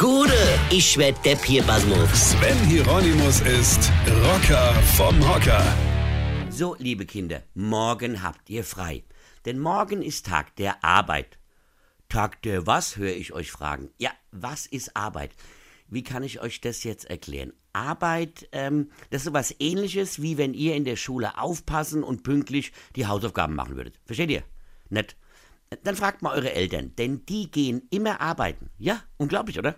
Gude, ich werd Depp hier, Basmus. Sven Hieronymus ist Rocker vom Hocker. So, liebe Kinder, morgen habt ihr frei. Denn morgen ist Tag der Arbeit. Tag der was, höre ich euch fragen. Ja, was ist Arbeit? Wie kann ich euch das jetzt erklären? Arbeit, ähm, das ist sowas ähnliches, wie wenn ihr in der Schule aufpassen und pünktlich die Hausaufgaben machen würdet. Versteht ihr? Nett. Dann fragt mal eure Eltern, denn die gehen immer arbeiten. Ja, unglaublich, oder?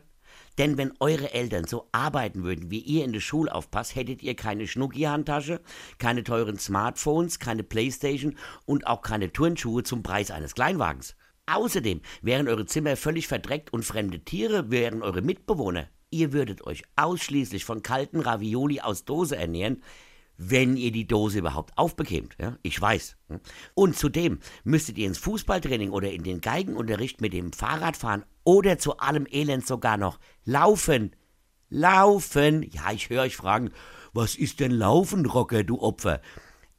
Denn wenn eure Eltern so arbeiten würden, wie ihr in der Schule aufpasst, hättet ihr keine Schnucki-Handtasche, keine teuren Smartphones, keine Playstation und auch keine Turnschuhe zum Preis eines Kleinwagens. Außerdem wären eure Zimmer völlig verdreckt und fremde Tiere wären eure Mitbewohner. Ihr würdet euch ausschließlich von kalten Ravioli aus Dose ernähren, wenn ihr die Dose überhaupt aufbekämt. Ja? Ich weiß. Und zudem müsstet ihr ins Fußballtraining oder in den Geigenunterricht mit dem Fahrrad fahren oder zu allem Elend sogar noch laufen. Laufen. Ja, ich höre euch fragen, was ist denn Laufen, Rocker, du Opfer?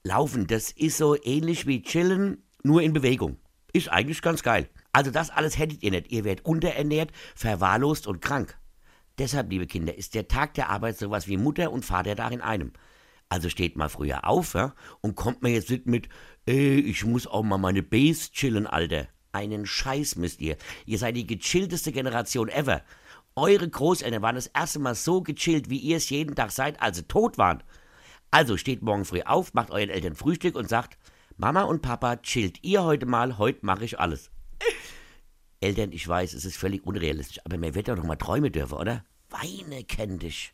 Laufen, das ist so ähnlich wie Chillen, nur in Bewegung. Ist eigentlich ganz geil. Also das alles hättet ihr nicht. Ihr werdet unterernährt, verwahrlost und krank. Deshalb, liebe Kinder, ist der Tag der Arbeit sowas wie Mutter und Vater da in einem. Also steht mal früher auf, ja, und kommt mir jetzt nicht mit, ey, ich muss auch mal meine Base chillen, Alter. Einen Scheiß müsst ihr. Ihr seid die gechillteste Generation ever. Eure Großeltern waren das erste Mal so gechillt, wie ihr es jeden Tag seid, als sie tot waren. Also steht morgen früh auf, macht euren Eltern Frühstück und sagt, Mama und Papa, chillt ihr heute mal, heute mache ich alles. Eltern, ich weiß, es ist völlig unrealistisch, aber mir wird doch noch mal träumen dürfen, oder? Weine kenn dich.